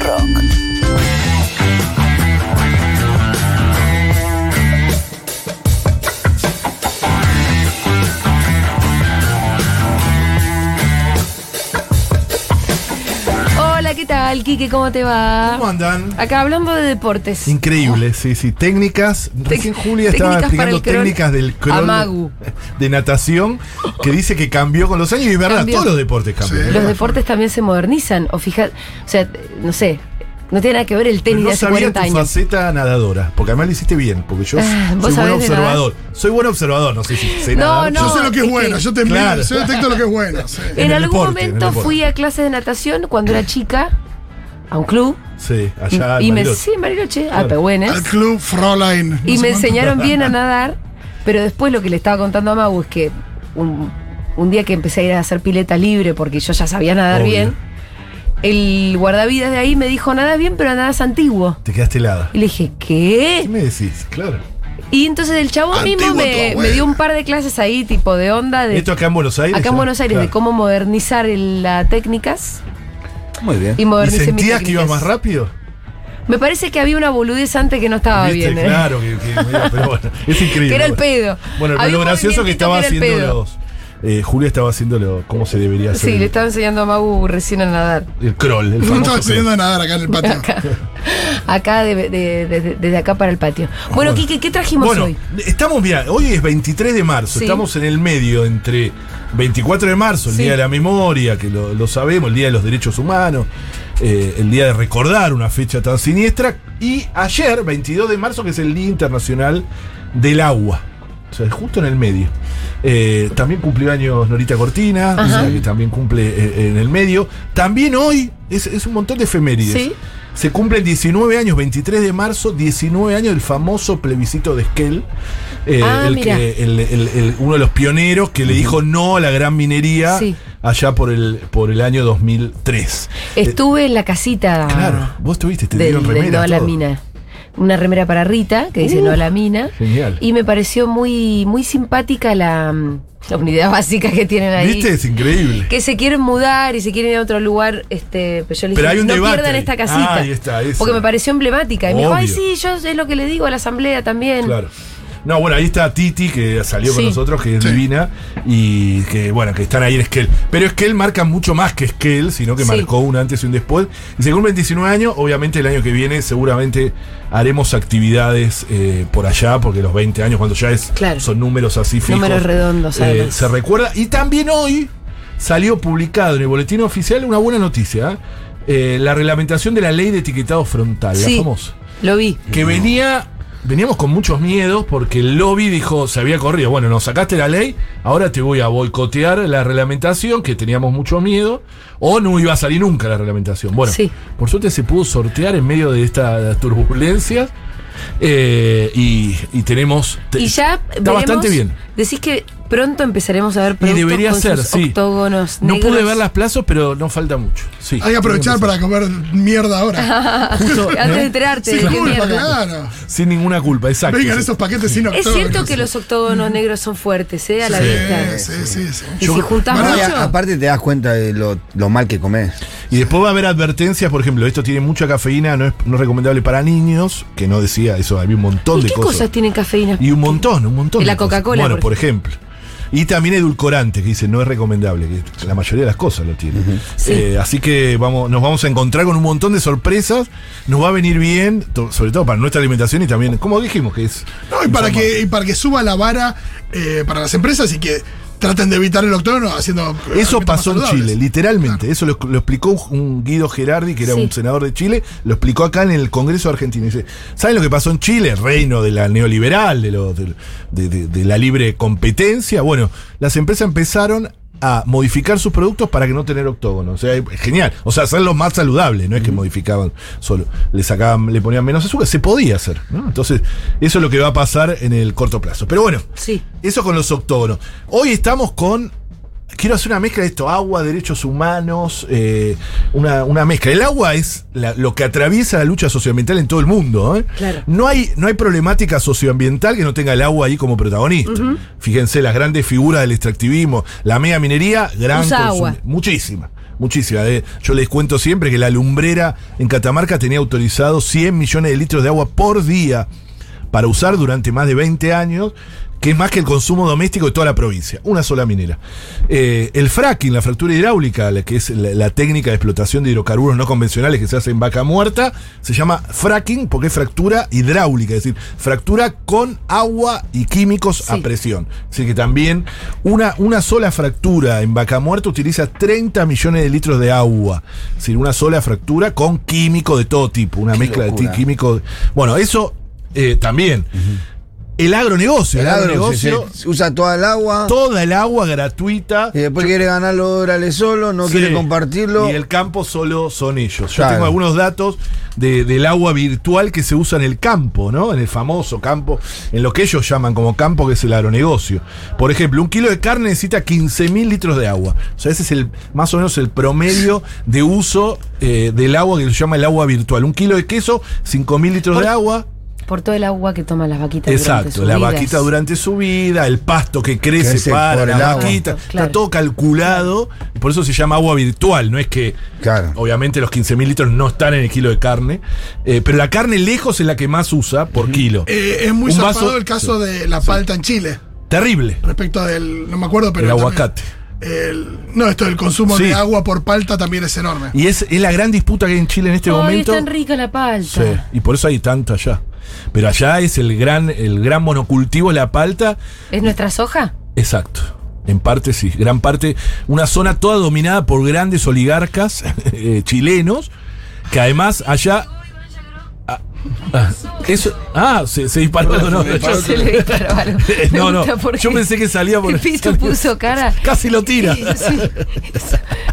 rock. Hola, ¿qué tal, Kike? ¿Cómo te va? ¿Cómo andan? Acá hablando de deportes. Increíble, sí, sí. Técnicas. Recién Julia estaba explicando técnicas del crawl Amagu. de natación que dice que cambió con los años y es verdad, Cambió. todos los deportes cambian. Los deportes también se modernizan. O fija, o sea, no sé, no tiene nada que ver el tenis no de hace sabía 40 tu años. faceta nadadora, porque además lo hiciste bien, porque yo Ah, ¿vos soy buen observador. Soy buen observador, no sé si sé No, nadar. no. Yo sé lo que es es bueno, que- yo te Claro. yo detecto lo que es bueno. sí. En, algún deporte, momento fui a clases de natación cuando era chica a un club. Sí, allá en y me, sí, en Bariloche, a Claro. Pehuenes. Al club Fräulein. no Y me cuánto. enseñaron bien a nadar, pero después lo que le estaba contando a Mau es que un, un día que empecé a ir a hacer pileta libre porque yo ya sabía nadar Obvio. bien, el guardavidas de ahí me dijo, nadas bien, pero nadás antiguo. Te quedaste helada. Y le dije, ¿Qué ¿qué? me decís? Claro. Y entonces el chabón Antiguo mismo me, me dio un par de clases ahí, tipo de onda, de Esto acá en Buenos Aires. acá en? Buenos Aires, de cómo modernizar el- las técnicas Muy bien. y ¿Y modernizar mis sentías que ibas más rápido? Me parece que había una boludez antes que no estaba ¿Viste? bien. ¿eh? Claro, que, que- mira, pero bueno, es increíble. Que era el pedo. Bueno, pero Había lo gracioso que estaba haciendo los. Eh, Julia estaba haciendo lo, cómo se debería hacer. Sí, el, le estaba enseñando a Mau recién a nadar. el crawl, el No famoso estaba enseñando a nadar acá en el patio. Acá, acá de- de- de- de- desde acá para el patio. Bueno, Kike, ¿qué trajimos Bueno, hoy? estamos, mira, hoy es 23 de marzo, Sí. estamos en el medio entre 24 de marzo, el Sí. Día de la Memoria, que lo, lo sabemos, el Día de los Derechos Humanos, eh, el Día de recordar una fecha tan siniestra, y ayer, 22 de marzo, que es el Día Internacional del Agua. O sea, justo en el medio. Eh, también cumplió años Norita Cortina, o Ajá. sea, que también cumple eh, en el medio. También hoy es, es un montón de efemérides. Sí. Se cumplen 19 años, 23 de marzo, 19 años del famoso plebiscito de Esquel. eh, Ah, el que, el- el- uno de los pioneros que le dijo no a la gran minería Sí. allá por el, por el año 2003. Estuve en la casita claro, vos tuviste, te del, dieron remera. No a la. Mina. Una remera para Rita, que dice Uh, No a la Mina. Genial. Y me pareció muy, muy simpática la, mm, la unidad básica que tienen ahí. ¿Viste? Es increíble. Que se quieren mudar y se quieren ir a otro lugar, este, pero yo le Pero dije, hay un no debate pierdan esta casita. Ah, ahí está, eso. Porque me pareció emblemática. Y me dijo, ay, Obvio. sí, yo es lo que le digo a la asamblea también. Claro. No, bueno, ahí está Titi, que salió con nosotros, que es Sí. divina, y que, bueno, que están ahí en Esquel. Pero Esquel marca mucho más que Esquel, sino que Sí. marcó un antes y un después. Y según 29 años, obviamente el año que viene seguramente haremos actividades eh, por allá, porque los 20 años, cuando ya es Claro. son números así fijos. Números redondos, eh, además. se recuerda. Y también hoy salió publicado en el boletín oficial una buena noticia. ¿eh? Eh, la reglamentación de la ley de etiquetado frontal, Sí. la famosa Lo vi. que venía veníamos con muchos miedos porque el lobby dijo se había corrido bueno nos sacaste la ley ahora te voy a boicotear la reglamentación que teníamos mucho miedo o no iba a salir nunca la reglamentación bueno Sí. por suerte se pudo sortear en medio de estas turbulencias eh, y, y tenemos te- Y ya está veremos- bastante bien Decís que pronto empezaremos a ver y productos debería con ser sus sí octógonos no negros. pude ver las plazos pero no falta mucho sí Hay que aprovechar para comer mierda ahora. Justo, Antes ¿no? de enterarte Sin de qué culpa, mierda. claro. sin ninguna culpa exacto Vengan sí. esos paquetes sin Es octógonos. cierto que los octógonos negros son fuertes, ¿eh? A la Sí, vista. sí, sí, sí. Y si Bueno, y mucho. a- aparte te das cuenta de lo, lo mal que comes. Y después va a haber advertencias, por ejemplo, esto tiene mucha cafeína, no es, no es recomendable para niños, que no decía eso, había un montón ¿Y de qué cosas. cosas tienen cafeína? Y un montón, un montón. Y de la. Coca-Cola, Bueno, por por ejemplo. Y también edulcorante, que dice no es recomendable, que la mayoría de las cosas lo tiene. Sí. Eh, así que vamos, nos vamos a encontrar con un montón de sorpresas, nos va a venir bien, to- sobre todo para nuestra alimentación y también, como dijimos, que es... No, y para que, y para que suba la vara eh, para las empresas y que traten de evitar el octógono haciendo. Eso pasó en. Chile, literalmente. Eso lo, lo explicó un, Guido Gerardi, que era Sí. un senador de Chile, lo explicó acá en el Congreso Argentino. Dice, ¿saben lo que pasó en Chile? Reino de la neoliberal, de, lo- de- de- de- de la libre competencia. Bueno, las empresas empezaron a modificar sus productos para que no tener octógono. O sea, es genial. O sea, hacerlos más saludables, no es que modificaban solo, le sacaban, le ponían menos azúcar, se podía hacer, ¿no? Entonces, eso es lo que va a pasar en el corto plazo. Pero bueno, Sí. eso con los octógonos. Hoy estamos con. Quiero hacer una mezcla de esto: agua, derechos humanos, eh, una, una mezcla. El agua es la- lo que atraviesa la lucha socioambiental en todo el mundo. ¿eh? Claro. No, hay, no hay problemática socioambiental que no tenga el agua ahí como protagonista. Fíjense, las grandes figuras del extractivismo, la mega minería, gran agua. Muchísima. muchísima. eh. Yo les cuento siempre que la lumbrera en Catamarca tenía autorizado 100 millones de litros de agua por día para usar durante más de 20 años, que es más que el consumo doméstico de toda la provincia. Una sola minera. Eh, el fracking, la fractura hidráulica, la que es la, la técnica de explotación de hidrocarburos no convencionales que se hace en vaca muerta, se llama fracking porque es fractura hidráulica, es decir, fractura con agua y químicos a presión. Así que también una, una sola fractura en vaca muerta utiliza 30 millones de litros de agua. Es decir, una sola fractura con químico de todo tipo, una Qué mezcla de locura. químico. Bueno, eso eh, también. El agronegocio, el, El agro agronegocio, se- se usa toda el agua. toda el agua gratuita. Y después quiere ganar los dólares solo, no Sí. quiere compartirlo. Y el campo solo son ellos. Yo Claro. tengo algunos datos de- del agua virtual que se usa en el campo, ¿no? En el famoso campo, en lo que ellos llaman como campo, que es el agronegocio. Por ejemplo, un kilo de carne necesita 15 mil litros de agua. O sea, ese es el más o menos el promedio de uso eh, del agua que se llama el agua virtual. Un kilo de queso, 5 mil litros de agua. Por todo el agua que toman las vaquitas. durante Exacto, la vidas. vaquita durante su vida, el pasto que crece, Crece para por la agua. vaquita, Claro. está todo calculado, y por eso se llama agua virtual, no es que Claro. obviamente los 15.000 litros no están en el kilo de carne, eh, pero la carne lejos es la que más usa por kilo. Eh, es muy vaso- el caso de la palta en Chile. Terrible, Respecto del. No me acuerdo, pero. el también- aguacate. el- no, esto del consumo Sí. de agua por palta también es enorme. Y es, es la gran disputa que hay en Chile en este Ay, momento. es tan rica la palta. Sí, y por eso hay tanta allá. Pero allá es el gran, el gran monocultivo, la palta, ¿Es nuestra soja? Exacto. En parte sí, gran parte, una zona toda dominada por grandes oligarcas eh, chilenos, que además allá... Ah, ah, eso, ah, se, se disparó. No, no, yo- Se le disparó algo. Me no, no, gusta porque yo pensé que salía por El piso puso cara. Casi lo tira. Sí.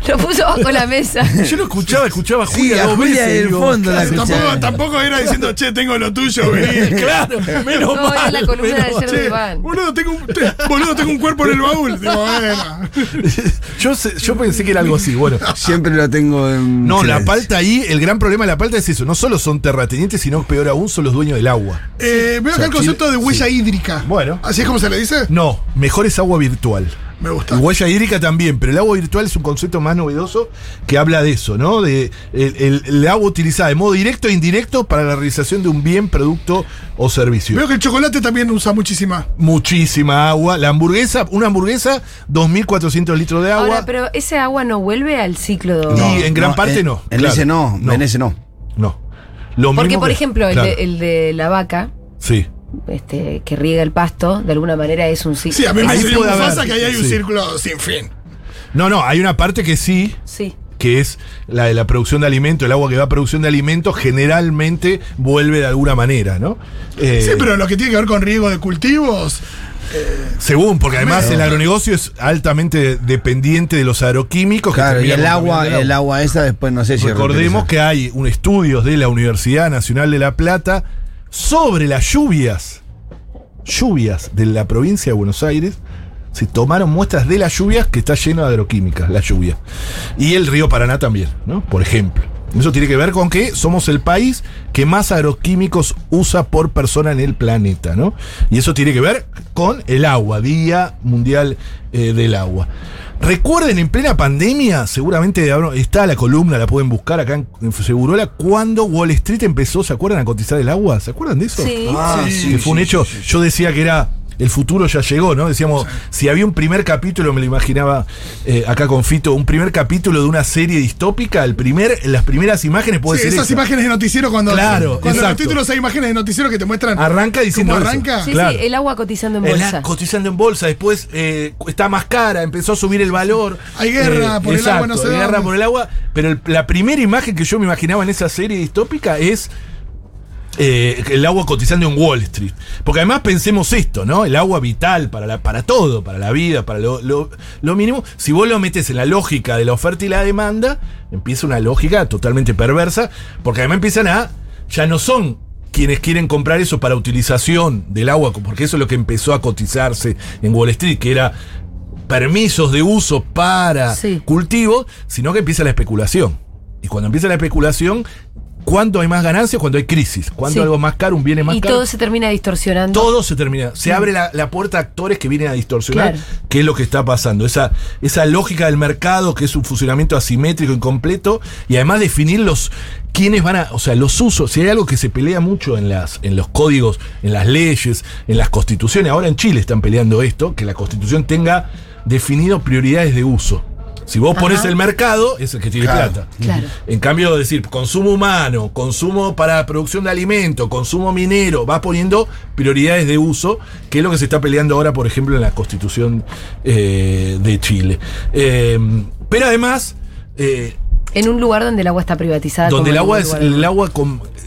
Lo puso bajo la mesa. Yo lo escuchaba, escuchaba a Sí, Julia a dos Julia veces, del digo, fondo la claro, Tampoco, tampoco era diciendo, che, tengo lo tuyo, vení. Claro, menos No, era mal. la columna menos de mal. ayer de Che, Iván. boludo, tengo un, te- boludo, tengo un cuerpo en el baúl. Digo. Yo, sé- yo pensé que era algo así. Bueno, Siempre lo tengo en. no, la palta ahí, el gran problema de la palta es eso. No solo son terratenientes, sino peor aún, son los dueños del agua. Eh, veo O sea, acá el concepto Chile- de huella sí. hídrica. Bueno. ¿Así es como se le dice? No, mejor es agua virtual. Me gusta. Y huella hídrica también, pero el agua virtual es un concepto más novedoso que habla de eso, ¿no? De el, el- el agua utilizada de modo directo e indirecto para la realización de un bien, producto o servicio. Veo que el chocolate también usa muchísima. Muchísima agua. La hamburguesa, una hamburguesa, 2.400 litros de agua. Ahora, pero ese agua no vuelve al ciclo. Y en gran parte en- no, En claro. ese no, No. en ese no. No. Lo Porque, por que- ejemplo, el, de, el de la vaca, Sí. este, que riega el pasto, de alguna manera es un ciclo. Sí, a mí me Mufasa haber, que ahí hay un sí. círculo sin fin. No, no, hay una parte que sí, Sí. que es la de la producción de alimentos, el agua que va a producción de alimentos, generalmente vuelve de alguna manera, ¿no? Eh, Sí, pero lo que tiene que ver con riego de cultivos. Según, porque además el agronegocio es altamente dependiente de los agroquímicos. que Claro, y el agua, contaminando el agua esa después no sé si Recordemos que hay un estudios de la Universidad Nacional de La Plata sobre las lluvias, lluvias de la provincia de Buenos Aires. Se tomaron muestras de las lluvias que está lleno de agroquímicas, la lluvia. Y el río Paraná también, ¿no? Por ejemplo. Eso tiene que ver con que somos el país que más agroquímicos usa por persona en el planeta, ¿no? Y eso tiene que ver con el agua, Día Mundial eh, del Agua. Recuerden, en plena pandemia, seguramente está la columna, la pueden buscar acá en, Segurola, cuando Wall Street empezó, ¿se acuerdan a cotizar el agua? ¿Se acuerdan de eso? Sí. Ah, Sí, sí, que fue un sí, hecho, sí, sí. yo decía que era el futuro ya llegó, ¿no? Decíamos, si había un primer capítulo, me lo imaginaba eh, acá con Fito, un primer capítulo de una serie distópica, el primer, las primeras imágenes puede Sí, ser esas esa. imágenes de noticiero cuando, Claro, cuando en los títulos hay imágenes de noticiero que te muestran Arranca diciendo cómo eso. arranca. Sí, Claro. sí, el agua cotizando en El bolsa. a- cotizando en bolsa, después eh, está más cara, empezó a subir el valor. Eh, Hay guerra por el agua, no sé hay guerra dónde. por el agua. Pero el- la primera imagen que yo me imaginaba en esa serie distópica es eh, el agua cotizando en Wall Street. Porque además pensemos esto, ¿no? El agua vital para, la, para todo, para la vida, para lo, lo- lo mínimo. Si vos lo metes en la lógica de la oferta y la demanda, empieza una lógica totalmente perversa, porque además empiezan a, ya no son quienes quieren comprar eso para utilización del agua, porque eso es lo que empezó a cotizarse en Wall Street, que era permisos de uso para Sí. cultivos, sino que empieza la especulación. Y cuando empieza la especulación, ¿Cuándo hay más ganancias? Cuando hay crisis. Cuando Sí. algo más caro, un bien es más Y caro. todo se termina distorsionando. Todo se termina. Se abre la, la puerta a actores que vienen a distorsionar Claro. qué es lo que está pasando. Esa, esa lógica del mercado, que es un funcionamiento asimétrico, incompleto, y además definir los quiénes van a. O sea, los usos. Si hay algo que se pelea mucho en, las, en los códigos, en las leyes, en las constituciones, ahora en Chile están peleando esto, que la constitución tenga definido prioridades de uso. Si vos pones Ajá. el mercado, es el que tiene Claro. plata. Claro. En cambio, decir consumo humano, consumo para producción de alimento, consumo minero, va poniendo prioridades de uso, que es lo que se está peleando ahora, por ejemplo, en la constitución eh, de Chile. Eh, pero además, eh, En un lugar donde el agua está privatizada. donde el agua es el agua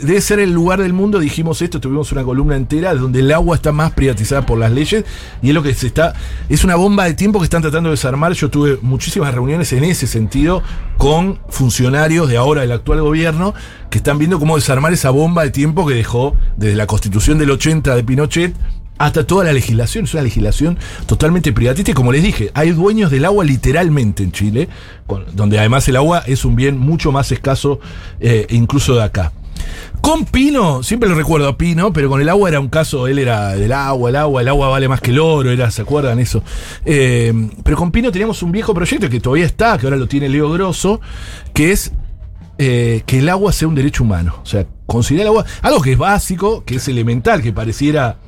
debe ser el lugar del mundo, dijimos esto, tuvimos una columna entera donde el agua está más privatizada por las leyes y es lo que se está es una bomba de tiempo que están tratando de desarmar. Yo tuve muchísimas reuniones en ese sentido con funcionarios de ahora del actual gobierno que están viendo cómo desarmar esa bomba de tiempo que dejó desde la Constitución del 80 de Pinochet hasta toda la legislación, es una legislación totalmente privatista y como les dije, hay dueños del agua literalmente en Chile, donde además el agua es un bien mucho más escaso eh, incluso de acá. Con Pino, siempre lo recuerdo a Pino, pero con el agua era un caso, él era del agua, el agua, el agua vale más que el oro, era, ¿se acuerdan eso? Eh, pero con Pino teníamos un viejo proyecto que todavía está, que ahora lo tiene Leo Grosso, que es eh, que el agua sea un derecho humano. O sea, considerar el agua, algo que es básico, que es elemental, que pareciera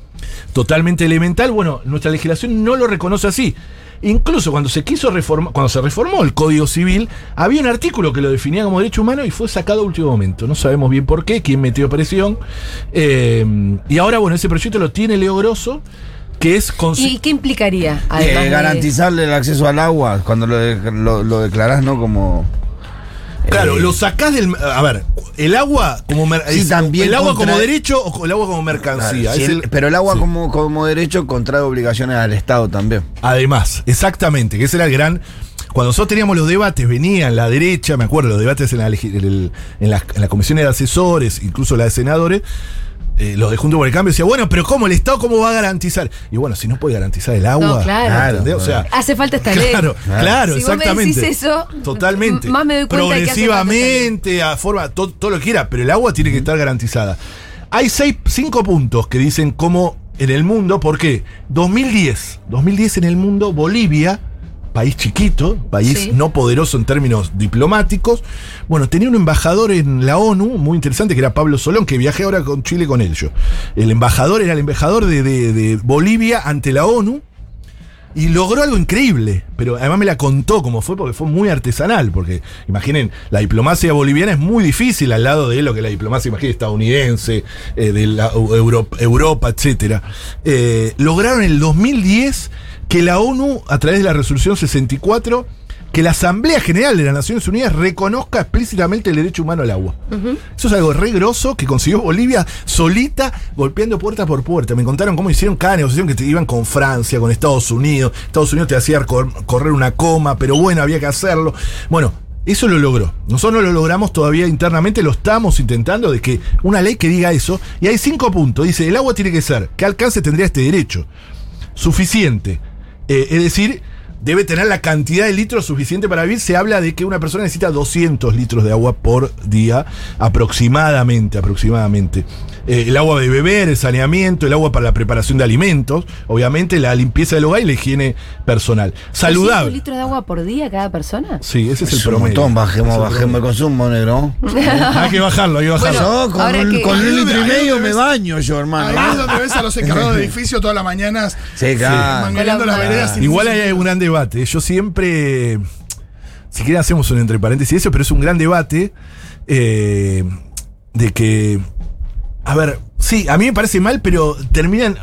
totalmente elemental, bueno, nuestra legislación no lo reconoce así. Incluso cuando se quiso reformar, cuando se reformó el Código Civil, había un artículo que lo definía como derecho humano y fue sacado a último momento. No sabemos bien por qué, quién metió presión. Eh, y ahora, bueno, ese proyecto lo tiene Leo Grosso, que es ¿Y qué implicaría? Eh, de- garantizarle el acceso al agua cuando lo, de- lo, lo declarás, ¿no? Como. Claro, eh, lo sacás del. A ver, el agua como. Sí, es- también ¿El agua contra- como derecho o el agua como mercancía? el- el- pero el agua sí. como, como derecho contrae obligaciones al Estado también. Además, exactamente, que ese era el gran. Cuando nosotros teníamos los debates, venían la derecha, me acuerdo, los debates en la, en el- en las comisiones de asesores, incluso la de senadores, eh, los de Junto por el Cambio decía, bueno, pero ¿cómo el Estado cómo va a garantizar? Y bueno, si no puede garantizar el agua. No, claro. ¿entendés? O sea, Hace falta esta ley. Claro, claro, Si vos me exactamente. decís eso, totalmente. más me doy cuenta de que hace. Progresivamente, a forma, to- todo, lo que quiera, pero el agua tiene que estar garantizada. Hay seis, cinco puntos que dicen cómo en el mundo, ¿por qué? 2010, 2010 en el mundo, Bolivia, país chiquito, país Sí. no poderoso en términos diplomáticos, bueno, tenía un embajador en la ONU muy interesante que era Pablo Solón, que viajé ahora con Chile con él yo. El embajador era el embajador de, de- de Bolivia ante la ONU. Y logró algo increíble, pero además me la contó cómo fue, porque fue muy artesanal, porque imaginen, la diplomacia boliviana es muy difícil al lado de lo que la diplomacia, imaginen, estadounidense, eh, de la Euro- Europa, etc. lograron en el 2010 que la ONU, a través de la resolución 64, que la Asamblea General de las Naciones Unidas reconozca explícitamente el derecho humano al agua. Eso es algo re grosso que consiguió Bolivia solita, golpeando puerta por puerta. Me contaron cómo hicieron cada negociación que te iban con Francia, con Estados Unidos. Estados Unidos te hacía cor- correr una coma, pero bueno, había que hacerlo. Bueno, eso lo logró. Nosotros no lo logramos todavía internamente, lo estamos intentando de que una ley que diga eso. Y hay cinco puntos. Dice, el agua tiene que ser, ¿qué alcance tendría este derecho? Suficiente. Eh, es decir, debe tener la cantidad de litros suficiente para vivir. Se habla de que una persona necesita 200 litros de agua por día, aproximadamente, aproximadamente. Eh, el agua de beber, el saneamiento, el agua para la preparación de alimentos, obviamente la limpieza del hogar y la higiene personal. 200 Saludable. litros de agua por día cada persona? Sí, ese es, Es el un promedio. montón, bajemos, el bajemos el consumo, negro. hay que bajarlo, hay que bajarlo. Yo con, ahora un, que- con un Ahí litro y medio me ves- baño yo, hermano. Ahí es donde ves a los encargados de edificio todas las mañanas Sí, claro. manguereando las Con la- veredas. Igual hay un gran debate. Yo siempre. Si quieren, hacemos un entre paréntesis eso, pero es un gran debate eh, de que. A ver, sí, a mí me parece mal, pero terminan.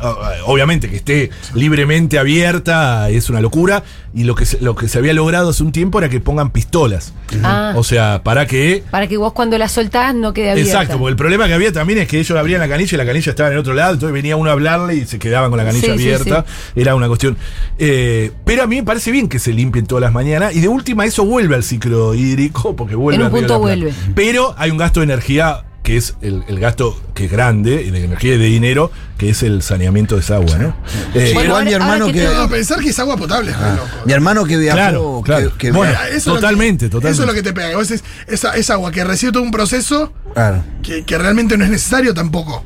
Obviamente que esté libremente abierta es una locura. Y lo que, se, lo que se había logrado hace un tiempo era que pongan pistolas. Ah. O sea, para que. Para que vos cuando la soltás no quede abierta. Exacto, porque el problema que había también es que ellos abrían la canilla y la canilla estaba en el otro lado, entonces venía uno a hablarle y se quedaban con la canilla Sí, sí, abierta. Era una cuestión. eh, pero a mí me parece bien que se limpien todas las mañanas y de última eso vuelve al ciclo hídrico, porque vuelve En un punto vuelve. Pero hay un gasto de energía que es el, el gasto que es grande, y de energía y de dinero, que es el saneamiento de esa agua, ¿no? Eh, Bueno, igual mi ahora- hermano ahora que que. te- No, pensar que es agua potable, es loco. Mi hermano que viajó. Claro, claro. que- que Bueno, via- Eso es totalmente, totalmente. Eso es lo que te pega. esa, esa agua que recibe todo un proceso claro. que, que realmente no es necesario tampoco.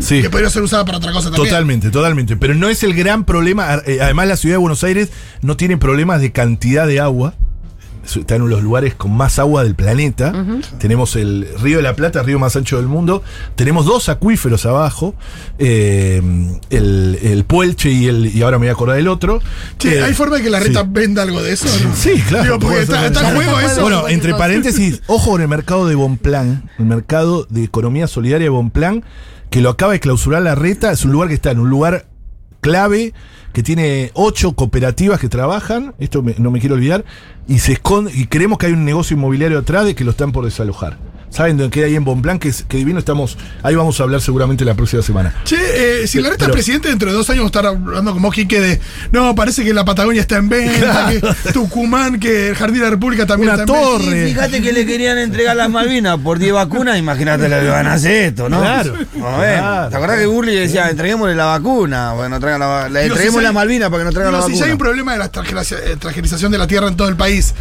sí. Que podría ser usada para otra cosa también. Totalmente, totalmente. Pero no es el gran problema. eh, Además, la ciudad de Buenos Aires no tiene problemas de cantidad de agua. Está en uno de los lugares con más agua del planeta. Tenemos el Río de la Plata, el río más ancho del mundo. Tenemos dos acuíferos abajo. eh, el, el Puelche y el. Y ahora me voy a acordar del otro. Che, Eh, ¿hay forma de que la reta sí. venda algo de eso? no? Sí, claro. Digo, porque puede está, juego eso. en Bueno, entre paréntesis, ojo con el mercado de Bonplan, el mercado de economía solidaria de Bonplan, que lo acaba de clausurar la reta, es un lugar que está en un lugar clave, que tiene ocho cooperativas que trabajan, esto me- no me quiero olvidar, y se esconde, y creemos que hay un negocio inmobiliario atrás de que lo están por desalojar. ¿Saben dónde queda ahí en Bonplan? Que, es- que divino estamos, ahí vamos a hablar seguramente la próxima semana. Che, eh, si la reta Pero- es presidente, dentro de dos años vamos a estar hablando como Quique de. No, parece que la Patagonia está en venta, que Tucumán, que el Jardín de la República también Una está en venta. torre. Fíjate que le querían entregar las Malvinas por 10 vacunas, imagínate lo que van a hacer esto, ¿no? Claro, A ver, claro. ¿Te acordás que Burley decía, entreguémosle la vacuna? Bueno, traigan la, va- le Digo, entreguemos si la hay- Malvinas para que nos traigan la si vacuna. ya hay un problema de la extranjerización de la tierra en todo el país,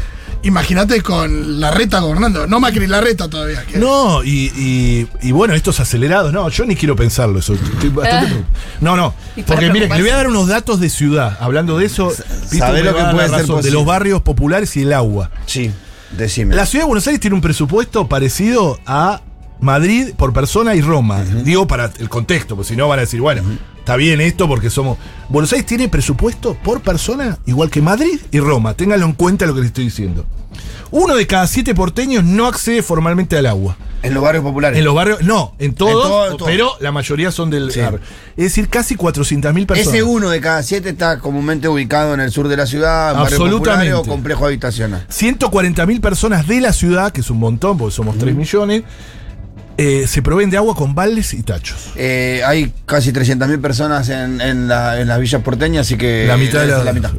imagínate con la reta gobernando. No Macri, la reta todavía. No, y, y, y bueno, estos acelerados, no, yo ni quiero pensarlo eso. estoy bastante Ah. no, no, porque mire, le voy a dar unos datos de ciudad. Hablando de eso, Pitu ¿sabés me lo que puede ser razón, de los barrios populares y el agua. Sí, decime. La ciudad de Buenos Aires tiene un presupuesto parecido a Madrid por persona y Roma. Digo para el contexto, porque si no van a decir, bueno, está bien esto porque somos. Buenos Aires tiene presupuesto por persona igual que Madrid y Roma. Ténganlo en cuenta lo que les estoy diciendo. Uno de cada siete porteños no accede formalmente al agua. En los barrios populares. En los barrios, no, en todos, En todo- pero la mayoría son del Sí. Es decir, casi 400.000 personas. Ese uno de cada siete está comúnmente ubicado en el sur de la ciudad, en Absolutamente. populares o complejo habitacional. 140.000 personas de la ciudad, que es un montón, porque somos 3 millones, eh, se proveen de agua con baldes y tachos. Eh, hay casi 300.000 personas en, en, la- en las villas porteñas, así que. la mitad de es la, mitad.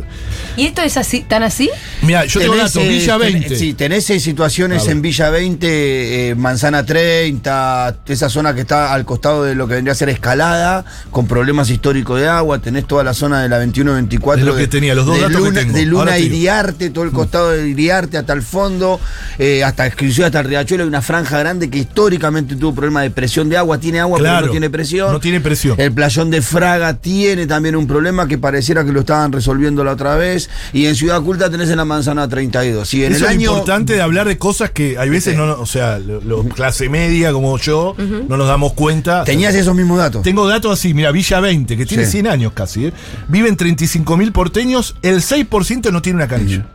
¿Y esto es así, tan así? Mira, yo tengo Tenés, datos, eh, Villa ten- 20. sí, tenés situaciones en Villa 20, eh, Manzana 30, esa zona que está al costado de lo que vendría a ser escalada, con problemas históricos de agua. Tenés toda la zona de la 21-24. Es lo que de- tenía, los dos de datos que Luna, tengo. De Luna te digo. Iriarte, todo el costado de Iriarte hasta el fondo, eh, hasta exclusive hasta el Riachuelo. Hay una franja grande que históricamente tuvo problemas de presión de agua. Tiene agua, pero Claro, no tiene presión. no tiene presión. El playón de Fraga tiene también un problema que pareciera que lo estaban resolviendo la otra vez. Y en Ciudad Culta tenés en la manzana 32. Y en Eso el es importante de hablar de cosas que hay veces no, o sea, lo- lo- clase media como yo, no nos damos cuenta. Tenías esos mismos datos. Tengo datos así, mira, Villa 20, que tiene Sí. 100 años casi, ¿eh? viven 35.000 porteños, el 6% no tiene una canilla.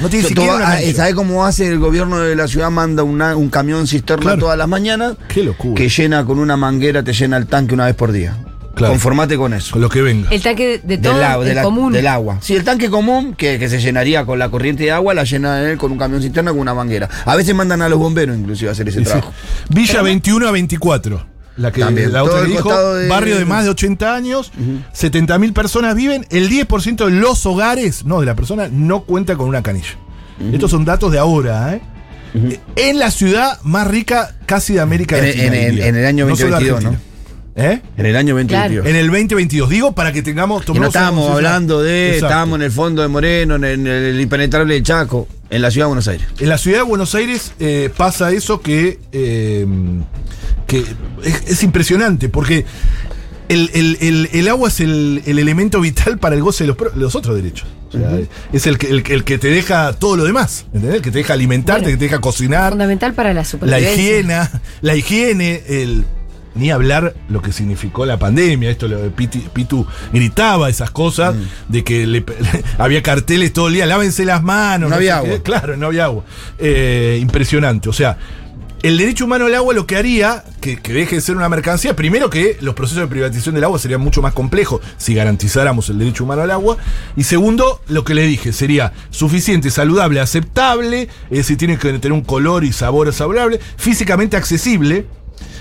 No tiene siquiera una ah. ¿Sabés cómo hace el gobierno de la ciudad? Manda una- un camión cisterna Claro. todas las mañanas. Qué locura. Que llena con una manguera, te llena el tanque una vez por día. Claro. Conformate con eso. Con lo que venga. El tanque de Del, todo, agua- de el la- común. del agua. Sí, el tanque común, que, que se llenaría con la corriente de agua, la llena él con un camión cisterna con una manguera. A veces mandan a los bomberos inclusive a hacer ese Sí, sí. trabajo. Villa 21 a 24. La que También, la otra dijo, de- barrio de más de 80 años, 70.000 personas viven, el 10% de los hogares, no de la persona, no cuenta con una canilla. Estos son datos de ahora, ¿eh? En la ciudad más rica casi de América En, Latina. en- en- diría. en el año No solo 2022, ¿no? ¿Eh? En el año 2022. En el 2022. Digo para que tengamos. Y no estábamos hablando de, Exacto. estábamos en el fondo de Moreno, en el, en el impenetrable de Chaco, en la ciudad de Buenos Aires. En la ciudad de Buenos Aires eh, pasa eso que, eh, que es, es impresionante, porque el, el- el- el agua es el, el elemento vital para el goce de los, otros derechos. O sea, Es el que, el, que- el que te deja todo lo demás, ¿entendés? El que te deja alimentarte, Bueno. que te deja cocinar, Fundamental para la la supervivencia. higiene, la higiene, el ni hablar lo que significó la pandemia, esto lo de Piti- Pitu gritaba esas cosas, Mm. de que le- había carteles todo el día, lávense las manos. No había qué. agua. Claro, no había agua. Eh, impresionante. O sea, el derecho humano al agua lo que haría, que, que deje de ser una mercancía, primero que los procesos de privatización del agua serían mucho más complejos si garantizáramos el derecho humano al agua. Y segundo, lo que le dije, sería suficiente, saludable, aceptable, es decir, tiene que tener un color y sabor saludable, físicamente accesible.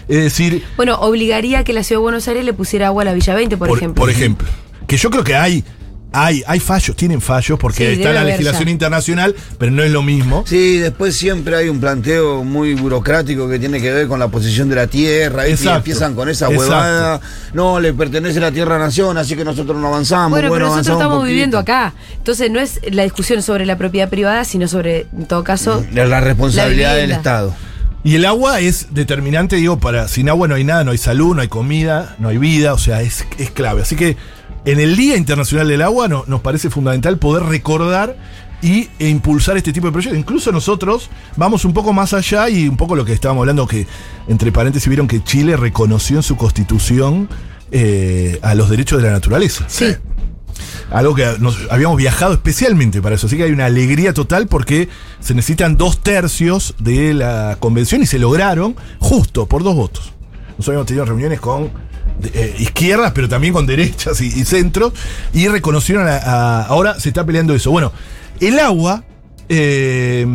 Es decir, Bueno, obligaría a que la ciudad de Buenos Aires le pusiera agua a la Villa 20, por, ejemplo. Por ejemplo. Que yo creo que hay, hay, hay fallos, tienen fallos, porque Sí, está la legislación ya. internacional, pero no es lo mismo. Sí, después siempre hay un planteo muy burocrático que tiene que ver con la posición de la tierra. Y empiezan con esa Exacto. huevada. No, le pertenece la tierra a nación, así que nosotros no avanzamos. Bueno, pero nosotros estamos viviendo acá. Entonces no es la discusión sobre la propiedad privada, sino sobre, en todo caso, la responsabilidad La del vivienda. Estado. Y el agua es determinante, digo, para sin agua no hay nada, no hay salud, no hay comida, no hay vida, o sea, es, es clave. Así que en el Día Internacional del Agua no- nos parece fundamental poder recordar y, e impulsar este tipo de proyectos. Incluso nosotros vamos un poco más allá y un poco lo que estábamos hablando, que entre paréntesis vieron que Chile reconoció en su constitución eh, a los derechos de la naturaleza. sí. Algo que nos habíamos viajado especialmente para eso. Así que hay una alegría total porque se necesitan dos tercios de la convención y se lograron justo por dos votos. Nosotros habíamos tenido reuniones con eh, izquierdas, pero también con derechas y, centros, y reconocieron a, Ahora se está peleando eso. Bueno, el agua eh,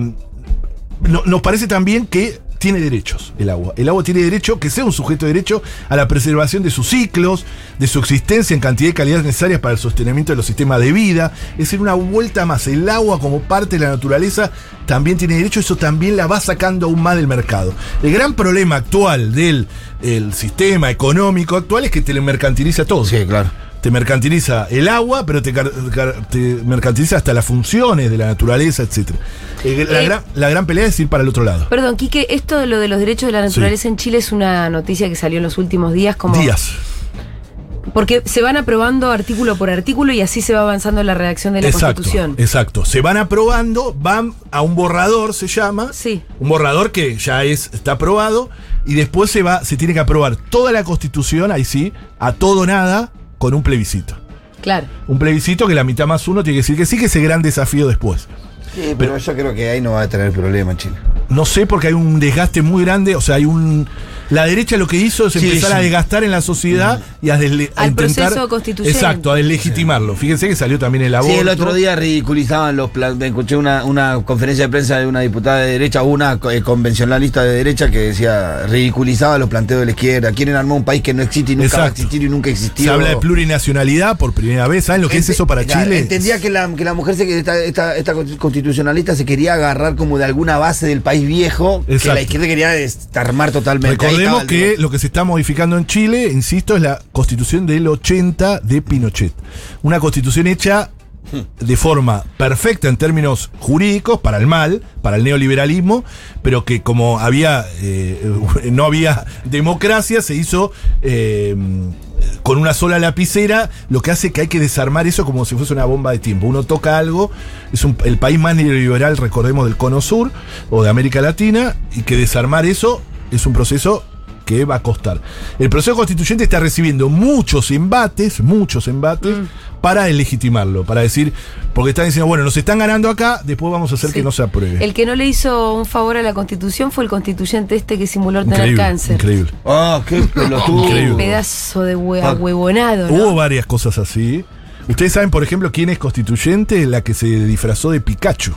no- nos parece también que tiene derechos el agua. El agua tiene derecho, que sea un sujeto de derecho, a la preservación de sus ciclos, de su existencia en cantidad y calidad necesarias para el sostenimiento de los sistemas de vida. Es decir, una vuelta más. El agua como parte de la naturaleza también tiene derecho, eso también la va sacando aún más del mercado. El gran problema actual del el sistema económico actual es que te le mercantiliza todo Sí, claro. Te mercantiliza el agua, pero te, mercantiliza hasta las funciones de la naturaleza, etc. Eh, la, Eh, gran, la gran pelea es ir para el otro lado. Perdón, Quique, esto de lo de los derechos de la naturaleza en Chile es una noticia que salió en los últimos días como Días. porque se van aprobando artículo por artículo y así se va avanzando en la redacción de la Exacto, Constitución. exacto. Se van aprobando, van a un borrador, se llama. Sí. Un borrador que ya es, está aprobado. Y después se va, se tiene que aprobar toda la constitución, ahí sí, a todo nada, con un plebiscito. Claro. Un plebiscito que la mitad más uno tiene que decir que sí, que es el gran desafío después. Sí, pero yo creo que ahí no va a tener problema, Chile. No sé porque hay un desgaste muy grande, o sea, hay un... La derecha lo que hizo es Sí, empezar sí. a desgastar en la sociedad y a, desle- a Al intentar... proceso constituyente. Exacto, a deslegitimarlo. Fíjense que salió también el aborto. Sí, el otro día ridiculizaban los escuché una, una conferencia de prensa de una diputada de derecha, una eh, convencionalista de derecha que decía, ridiculizaba los planteos de la izquierda, quieren armar un país que no existe y nunca va a Exacto. existir y nunca existió. Se habla de plurinacionalidad por primera vez. ¿Saben lo que es eso para claro, Chile? Entendía que la, que la mujer, se, que esta, esta, esta constitucionalista se quería agarrar como de alguna base del país viejo, que Exacto. la izquierda quería desarmar totalmente. Recordemos que lo que se está modificando en Chile, insisto, es la constitución del 80 de Pinochet. Una constitución hecha de forma perfecta en términos jurídicos, para el mal, para el neoliberalismo, pero que como había eh, no había democracia, se hizo eh, con una sola lapicera, lo que hace que hay que desarmar eso como si fuese una bomba de tiempo. Uno toca algo, es un- el país más neoliberal, recordemos, del Cono Sur o de América Latina, y que desarmar eso es un proceso que va a costar. El proceso constituyente está recibiendo muchos embates, muchos embates, para legitimarlo, para decir, porque están diciendo, bueno, nos están ganando acá, después vamos a hacer Sí. que no se apruebe. El que no le hizo un favor a la Constitución fue el constituyente este que simuló tener increíble, cáncer. increíble. Ah, qué pelotudo. Increíble. Pedazo de hue- Ah. huevonado, ¿no? Hubo varias cosas así. Ustedes saben, por ejemplo, quién es constituyente, la que se disfrazó de Pikachu.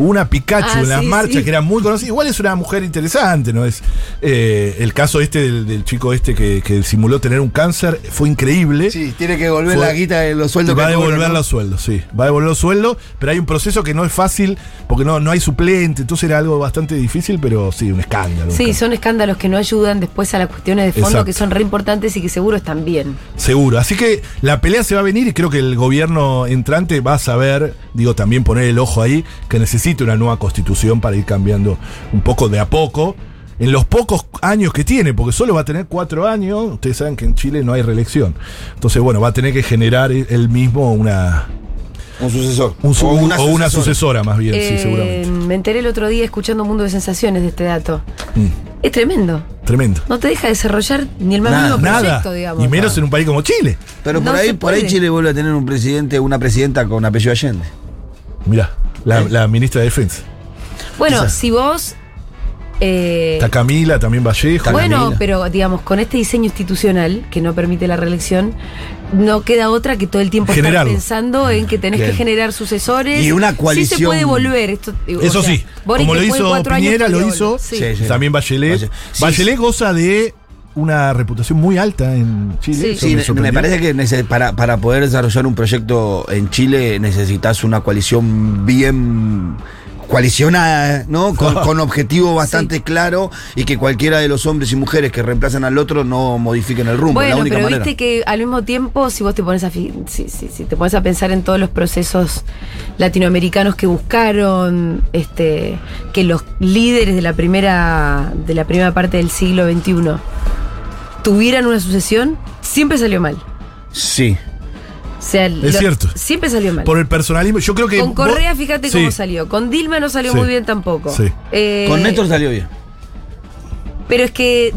Hubo una Pikachu Ah, en las sí, marchas sí. que era muy conocida. Igual es una mujer interesante, ¿no? Es eh, el caso este del, del chico este que, que simuló tener un cáncer fue increíble. Sí, tiene que devolver Fue- la guita de los sueldos va a que devolver ¿no? los sueldos, sí. Va a devolver los sueldos, pero hay un proceso que no es fácil porque no, no hay suplente. Entonces era algo bastante difícil, pero sí, un escándalo. un Sí, escándalo. son escándalos que no ayudan después a las cuestiones de fondo Exacto. que son re importantes y que seguro están bien. Seguro. Así que la pelea se va a venir y creo que el gobierno entrante va a saber, digo, también poner el ojo ahí, que necesita una nueva constitución para ir cambiando un poco de a poco. En los pocos años que tiene, porque solo va a tener cuatro años, ustedes saben que en Chile no hay reelección. Entonces, bueno, va a tener que generar él mismo una, Un sucesor. un su- O una o una sucesora. más bien, sí, Eh, seguramente. me enteré el otro día escuchando Mundo de Sensaciones de este dato. Mm, Es tremendo. tremendo. No te deja desarrollar ni el más Nada, mínimo Nada. proyecto, digamos. Y menos en un país como Chile. Pero por No ahí, por ahí. Chile vuelve a tener un presidente, una presidenta con apellido Allende. Mirá, la, ¿Eh? la ministra de Defensa. Bueno, si vos. eh, Está Camila, también Vallejo. Bueno, Camila. pero digamos, con este diseño institucional que no permite la reelección, no queda otra que todo el tiempo estar pensando en que tenés Bien. que generar sucesores. Y una Sí se coalición. puede volver. Esto, o Eso sea, sí, Boric como lo hizo Piñera, lo hizo. Sí. Sí, sí. También Bachelet. Bachelet sí. goza de una reputación muy alta en Chile. Sí. Eso Sí, me me, parece que para, para poder desarrollar un proyecto en Chile necesitas una coalición bien coalicionada, ¿no? Con, con objetivo bastante claro y que cualquiera de los hombres y mujeres que reemplazan al otro no modifiquen el rumbo, es la Bueno, única pero manera. viste que al mismo tiempo, si vos te pones a fi- si, si- si te pones a pensar en todos los procesos latinoamericanos que buscaron, este, que los líderes de la primera, de la primera parte del siglo XXI tuvieran una sucesión, siempre salió mal. Sí. O sea, lo- cierto. Siempre salió mal. Por el personalismo, yo creo que. Con Correa, vos- fíjate Sí. cómo salió. Con Dilma no salió Sí. muy bien tampoco. Sí. Eh, Con Néstor salió bien. Pero es que.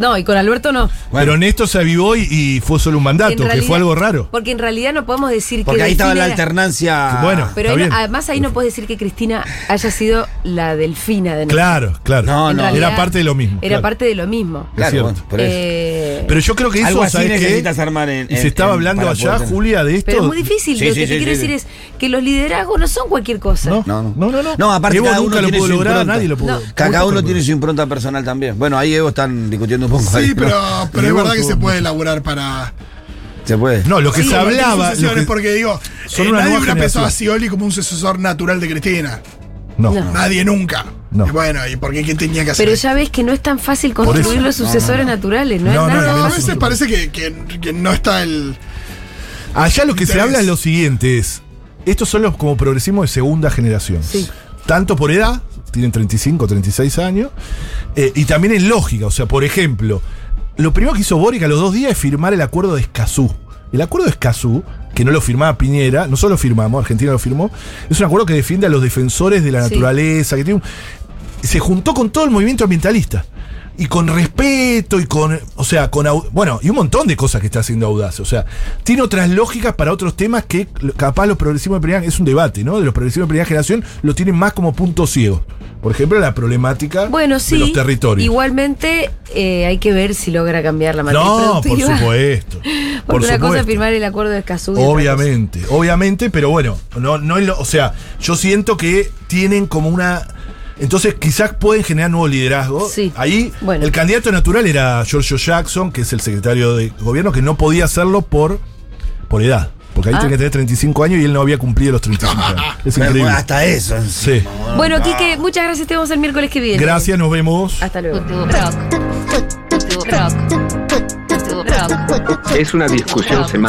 No, y con Alberto no. Pero Néstor se avivó y, y fue solo un mandato, que fue algo raro. Porque en realidad no podemos decir Porque que. ahí estaba la era- alternancia. Bueno. Pero ahí además ahí no puedes decir que Cristina haya sido la delfina de Néstor. Claro, claro. No, no. realidad Era parte de lo mismo. Era claro. parte de lo mismo. Es Claro, cierto. bueno, por eso. Eh, Pero yo creo que eso, Algo así ¿sabes qué? necesitas armar en- Y en- se estaba en- hablando allá, poder. Julia, de esto. pero es muy difícil. Sí, lo sí, que te sí, quiero decir es que los liderazgos no son cualquier cosa. No, No, no, no. no. no, No, aparte Evo cada uno nunca lo tiene pudo su lograr, impronta. nadie lo pudo. Cada uno tiene su impronta personal también. Bueno, ahí Evo están discutiendo Sí, ahí, pero, ¿no? pero es verdad que se puede elaborar para. Se puede. No, lo que Sí, se hablaba. lo sucesiones, que- porque digo, son eh, una nadie hubiera pensado a. Scioli como un sucesor natural de Cristina. no. No. Nadie nunca. No. Y bueno, ¿y por qué qué tenía que hacer? Pero ya ves que no es tan fácil construir los sucesores naturales. No, No, es nada a veces parece que, que- que no está el. Allá lo que se habla es lo siguiente: es. Estos son los como progresismo de segunda generación. Sí. Tanto por edad, tienen 35, 36 años, eh, y también en lógica. O sea, por ejemplo, lo primero que hizo Boric a los dos días es firmar el acuerdo de Escazú. El acuerdo de Escazú, que no lo firmaba Piñera, nosotros lo firmamos, Argentina lo firmó, es un acuerdo que defiende a los defensores de la Sí. naturaleza, que tiene un- se juntó con todo el movimiento ambientalista. Y con respeto y con. O sea, con. Bueno, y un montón de cosas que está haciendo Audaz. O sea, tiene otras lógicas para otros temas que capaz los progresivos de primera. Es un debate, ¿no? De los progresivos de primera generación lo tienen más como punto ciego. Por ejemplo, la problemática Bueno, sí. de los territorios. Igualmente eh, hay que ver si logra cambiar la matriz no, por supuesto. Porque por una cosa es firmar el acuerdo de Escazú. Obviamente, obviamente, pero bueno, no, no es lo- o sea, yo siento que tienen como una. Entonces quizás pueden generar nuevo liderazgo. Sí. Ahí Bueno. el candidato natural era Giorgio Jackson, que es el secretario de gobierno, que no podía hacerlo por, por edad. Porque ahí Ah. tenía que tener 35 años y él no había cumplido los 35 años. Es Bueno, increíble. Hasta eso. Sí. Bueno, Quique, muchas gracias. Te vemos el miércoles que viene. Gracias, nos vemos. Hasta luego. Es una discusión semántica.